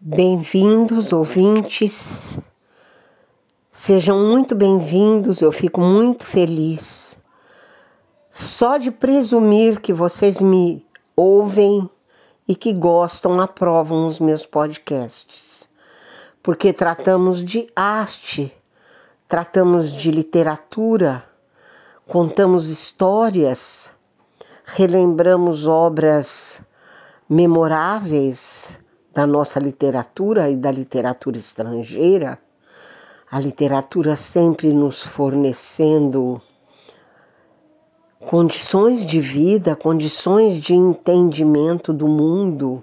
Bem-vindos, ouvintes. Sejam muito bem-vindos, eu fico muito feliz. Só de presumir que vocês me ouvem e que gostam, aprovam os meus podcasts. Porque tratamos de arte, tratamos de literatura, contamos histórias, relembramos obras memoráveis da nossa literatura e da literatura estrangeira, a literatura sempre nos fornecendo condições de vida, condições de entendimento do mundo,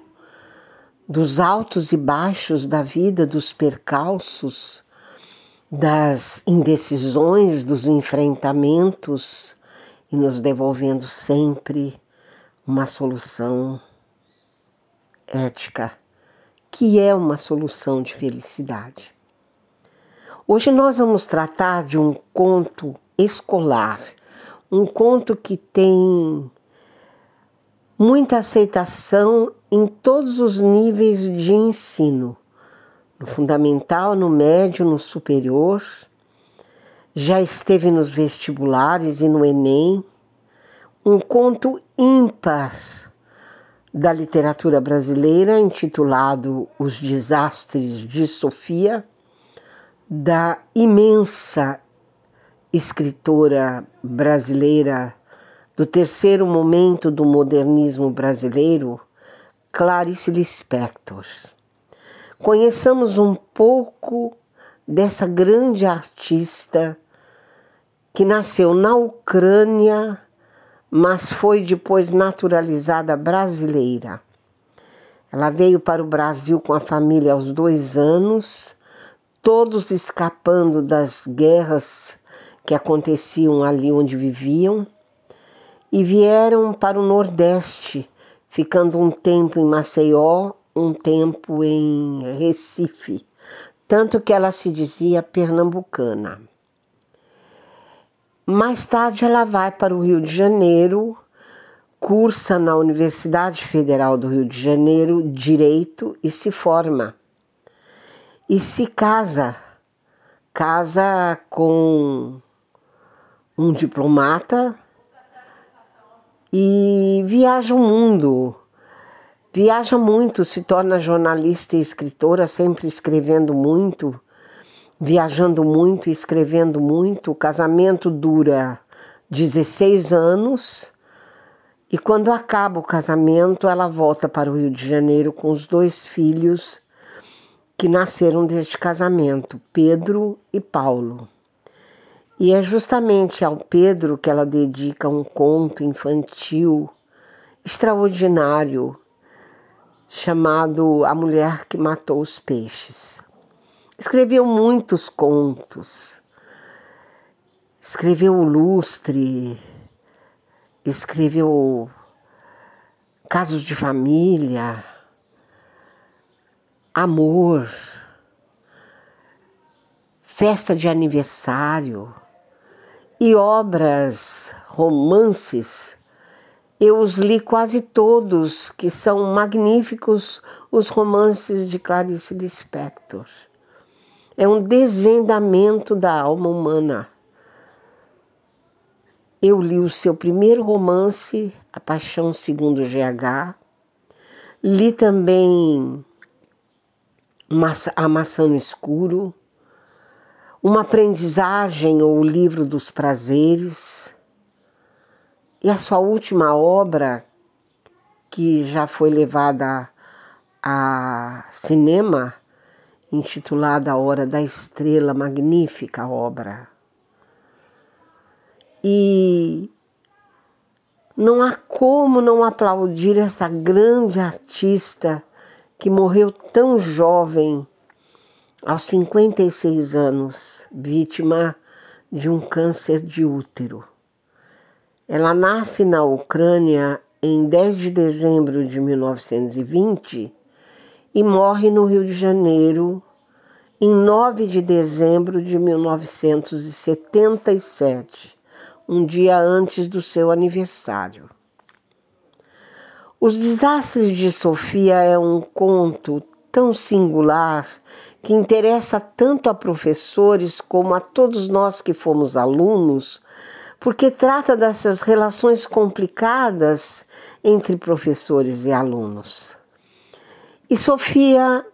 dos altos e baixos da vida, dos percalços, das indecisões, dos enfrentamentos e nos devolvendo sempre uma solução ética que é uma solução de felicidade. Hoje nós vamos tratar de um conto escolar, um conto que tem muita aceitação em todos os níveis de ensino, no fundamental, no médio, no superior, já esteve nos vestibulares e no Enem, um conto ímpar da literatura brasileira, intitulado Os Desastres de Sofia, da imensa escritora brasileira do terceiro momento do modernismo brasileiro, Clarice Lispector. Conheçamos um pouco dessa grande artista que nasceu na Ucrânia mas foi depois naturalizada brasileira. Ela veio para o Brasil com a família aos dois anos, todos escapando das guerras que aconteciam ali onde viviam, e vieram para o Nordeste, ficando um tempo em Maceió, um tempo em Recife, tanto que ela se dizia pernambucana. Mais tarde, ela vai para o Rio de Janeiro, cursa na Universidade Federal do Rio de Janeiro Direito e se forma. E se casa. Casa com um diplomata e viaja o mundo. Viaja muito, se torna jornalista e escritora, sempre escrevendo muito viajando muito e escrevendo muito. O casamento dura 16 anos e quando acaba o casamento, ela volta para o Rio de Janeiro com os dois filhos que nasceram deste casamento, Pedro e Paulo. E é justamente ao Pedro que ela dedica um conto infantil extraordinário chamado A Mulher que Matou os Peixes. Escreveu muitos contos, escreveu o Lustre, escreveu Casos de Família, Amor, Festa de Aniversário. E obras, romances. Eu os li quase todos, que são magníficos os romances de Clarice Lispector é um desvendamento da alma humana. Eu li o seu primeiro romance, A Paixão Segundo GH, li também A Maçã no Escuro, Uma Aprendizagem ou O Livro dos Prazeres, e a sua última obra, que já foi levada a cinema, intitulada A Hora da Estrela, magnífica obra. E não há como não aplaudir essa grande artista que morreu tão jovem, aos 56 anos, vítima de um câncer de útero. Ela nasce na Ucrânia em 10 de dezembro de 1920 e morre no Rio de Janeiro em 9 de dezembro de 1977, um dia antes do seu aniversário. Os Desastres de Sofia é um conto tão singular que interessa tanto a professores como a todos nós que fomos alunos, porque trata dessas relações complicadas entre professores e alunos. E Sofia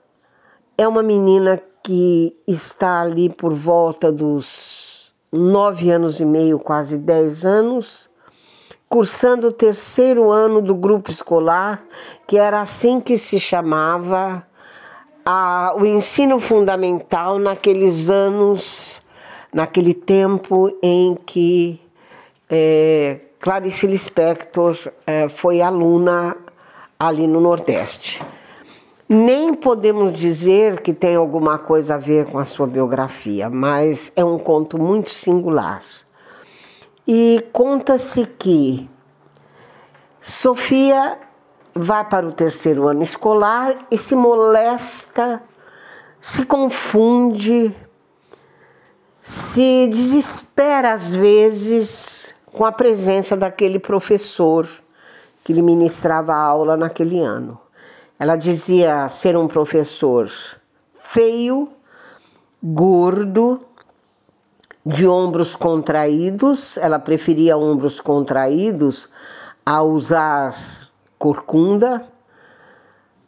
é uma menina que está ali por volta dos nove anos e meio, quase dez anos, cursando o terceiro ano do grupo escolar, que era assim que se chamava a, o ensino fundamental naqueles anos, naquele tempo em que é, Clarice Lispector é, foi aluna ali no Nordeste. Nem podemos dizer que tem alguma coisa a ver com a sua biografia, mas é um conto muito singular. E conta-se que Sofia vai para o terceiro ano escolar e se molesta, se confunde, se desespera às vezes com a presença daquele professor que lhe ministrava aula naquele ano. Ela dizia ser um professor feio, gordo, de ombros contraídos, ela preferia ombros contraídos a usar corcunda,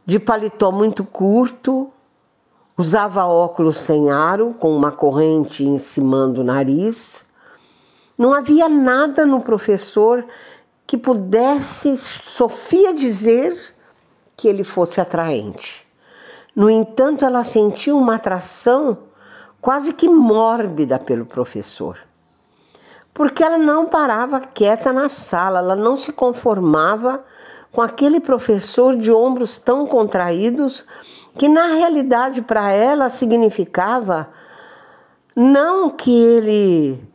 de paletó muito curto, usava óculos sem aro, com uma corrente em cima do nariz. Não havia nada no professor que pudesse Sofia dizer que ele fosse atraente. No entanto, ela sentiu uma atração quase que mórbida pelo professor. Porque ela não parava quieta na sala, ela não se conformava com aquele professor de ombros tão contraídos que na realidade para ela significava não que ele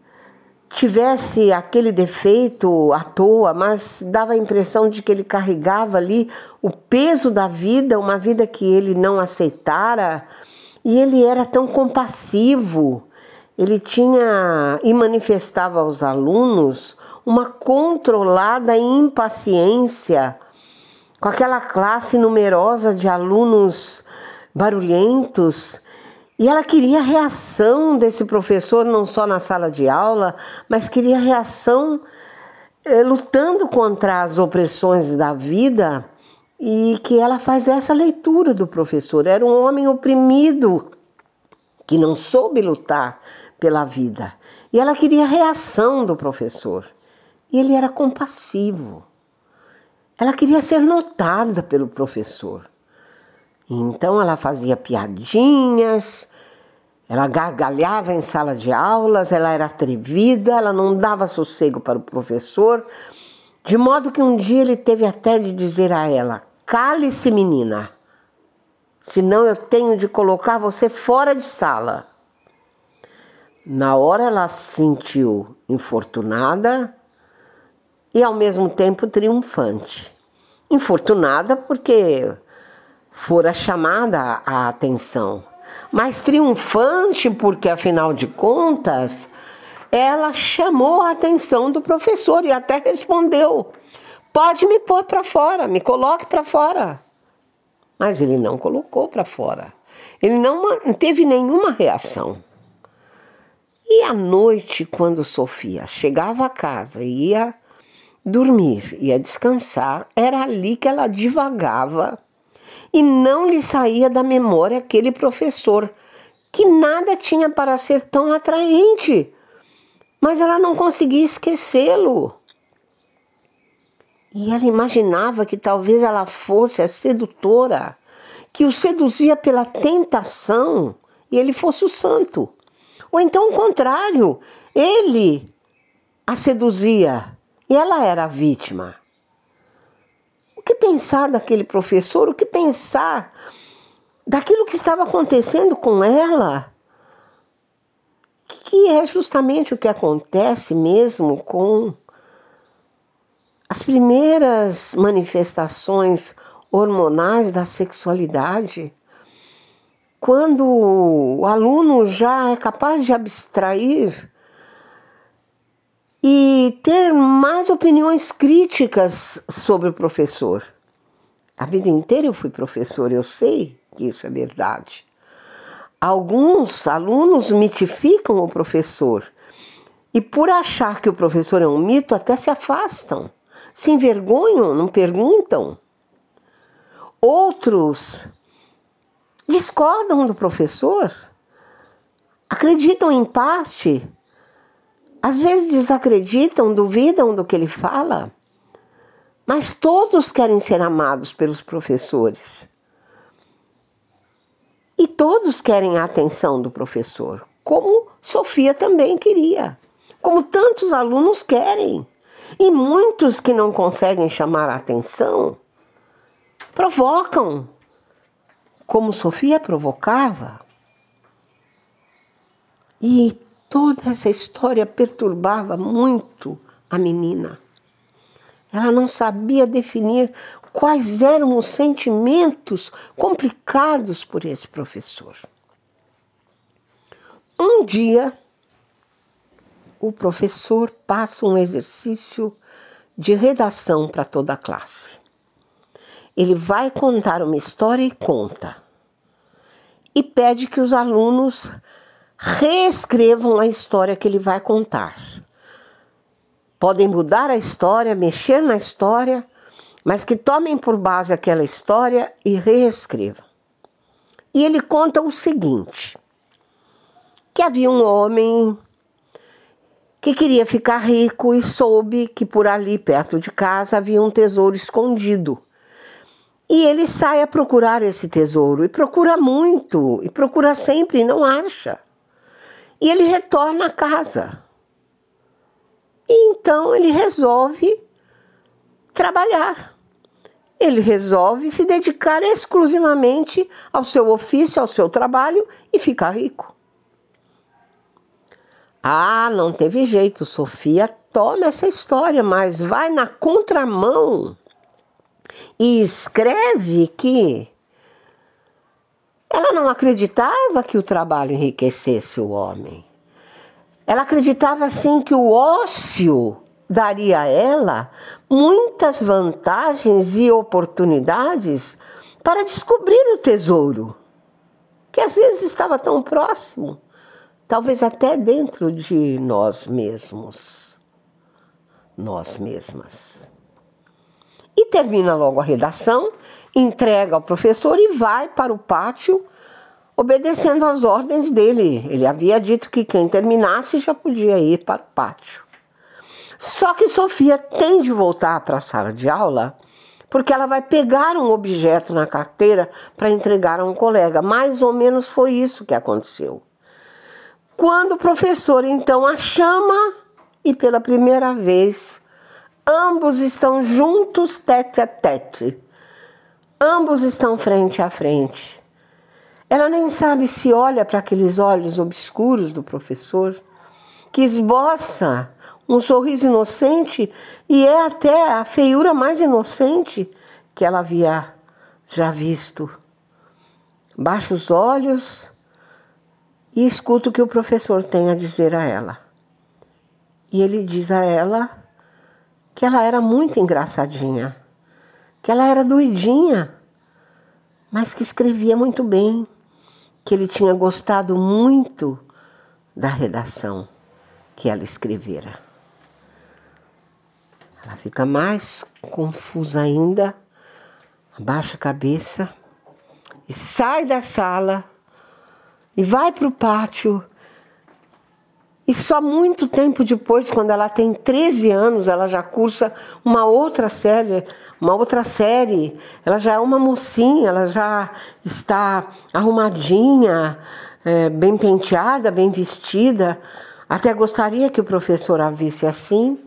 tivesse aquele defeito à toa, mas dava a impressão de que ele carregava ali o peso da vida, uma vida que ele não aceitara, e ele era tão compassivo. Ele tinha e manifestava aos alunos uma controlada impaciência com aquela classe numerosa de alunos barulhentos e ela queria reação desse professor, não só na sala de aula, mas queria reação eh, lutando contra as opressões da vida e que ela faz essa leitura do professor. Era um homem oprimido que não soube lutar pela vida. E ela queria reação do professor. E ele era compassivo. Ela queria ser notada pelo professor. Então ela fazia piadinhas, ela gargalhava em sala de aulas, ela era atrevida, ela não dava sossego para o professor, de modo que um dia ele teve até de dizer a ela: Cale-se, menina, senão eu tenho de colocar você fora de sala. Na hora ela se sentiu infortunada e ao mesmo tempo triunfante. Infortunada porque fora chamada a atenção, mas triunfante porque, afinal de contas, ela chamou a atenção do professor e até respondeu: Pode me pôr para fora, me coloque para fora. Mas ele não colocou para fora. Ele não teve nenhuma reação. E à noite, quando Sofia chegava a casa e ia dormir, ia descansar, era ali que ela divagava e não lhe saía da memória aquele professor, que nada tinha para ser tão atraente, mas ela não conseguia esquecê-lo. E ela imaginava que talvez ela fosse a sedutora, que o seduzia pela tentação e ele fosse o santo. Ou então o contrário, ele a seduzia e ela era a vítima que pensar daquele professor? O que pensar daquilo que estava acontecendo com ela? Que é justamente o que acontece mesmo com as primeiras manifestações hormonais da sexualidade. Quando o aluno já é capaz de abstrair e ter mais opiniões críticas sobre o professor. A vida inteira eu fui professor, eu sei que isso é verdade. Alguns alunos mitificam o professor e, por achar que o professor é um mito, até se afastam, se envergonham, não perguntam. Outros discordam do professor, acreditam em parte, às vezes desacreditam, duvidam do que ele fala, mas todos querem ser amados pelos professores. E todos querem a atenção do professor, como Sofia também queria, como tantos alunos querem. E muitos que não conseguem chamar a atenção provocam, como Sofia provocava. E toda essa história perturbava muito a menina. Ela não sabia definir quais eram os sentimentos complicados por esse professor. Um dia, o professor passa um exercício de redação para toda a classe. Ele vai contar uma história e conta. E pede que os alunos reescrevam a história que ele vai contar. Podem mudar a história, mexer na história, mas que tomem por base aquela história e reescrevam. E ele conta o seguinte: que havia um homem que queria ficar rico e soube que por ali perto de casa havia um tesouro escondido. E ele sai a procurar esse tesouro e procura muito, e procura sempre e não acha. E ele retorna à casa. E então ele resolve trabalhar ele resolve se dedicar exclusivamente ao seu ofício, ao seu trabalho e ficar rico. Ah, não teve jeito, Sofia toma essa história, mas vai na contramão e escreve que ela não acreditava que o trabalho enriquecesse o homem. Ela acreditava sim que o ócio daria a ela muitas vantagens e oportunidades para descobrir o tesouro, que às vezes estava tão próximo, talvez até dentro de nós mesmos, nós mesmas. E termina logo a redação, entrega ao professor e vai para o pátio obedecendo às ordens dele. Ele havia dito que quem terminasse já podia ir para o pátio. Só que Sofia tem de voltar para a sala de aula porque ela vai pegar um objeto na carteira para entregar a um colega. Mais ou menos foi isso que aconteceu. Quando o professor então a chama e pela primeira vez ambos estão juntos tete a tete. Ambos estão frente a frente. Ela nem sabe se olha para aqueles olhos obscuros do professor, que esboça um sorriso inocente e é até a feiura mais inocente que ela havia já visto. Baixa os olhos e escuta o que o professor tem a dizer a ela. E ele diz a ela que ela era muito engraçadinha, que ela era doidinha, mas que escrevia muito bem, que ele tinha gostado muito da redação que ela escrevera. Ela fica mais confusa ainda, abaixa a cabeça e sai da sala e vai para o pátio. E só muito tempo depois, quando ela tem 13 anos, ela já cursa uma outra série, uma outra série. Ela já é uma mocinha, ela já está arrumadinha, é, bem penteada, bem vestida. Até gostaria que o professor a visse assim.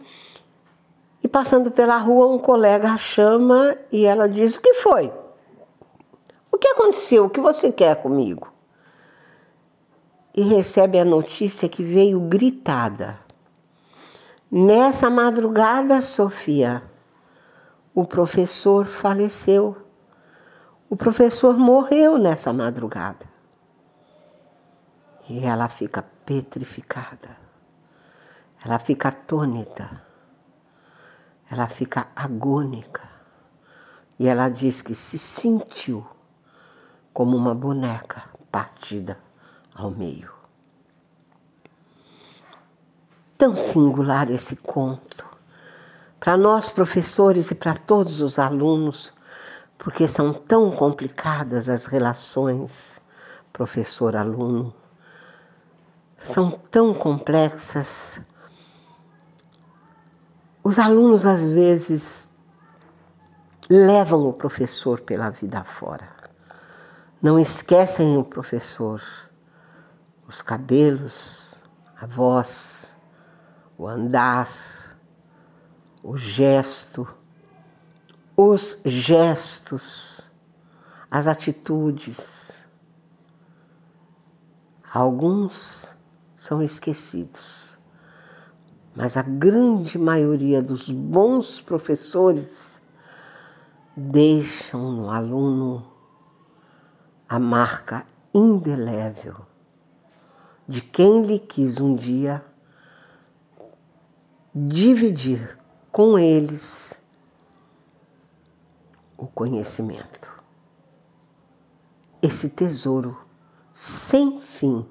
E passando pela rua, um colega a chama e ela diz: O que foi? O que aconteceu? O que você quer comigo? E recebe a notícia que veio gritada. Nessa madrugada, Sofia, o professor faleceu. O professor morreu nessa madrugada. E ela fica petrificada. Ela fica atônita ela fica agônica. E ela diz que se sentiu como uma boneca partida ao meio. Tão singular esse conto, para nós professores e para todos os alunos, porque são tão complicadas as relações professor-aluno, são tão complexas. Os alunos às vezes levam o professor pela vida fora. Não esquecem o professor, os cabelos, a voz, o andar, o gesto, os gestos, as atitudes. Alguns são esquecidos, mas a grande maioria dos bons professores deixam no aluno a marca indelével de quem lhe quis um dia dividir com eles o conhecimento. Esse tesouro sem fim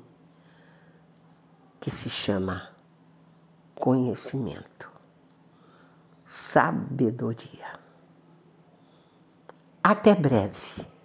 que se chama conhecimento, sabedoria. Até breve.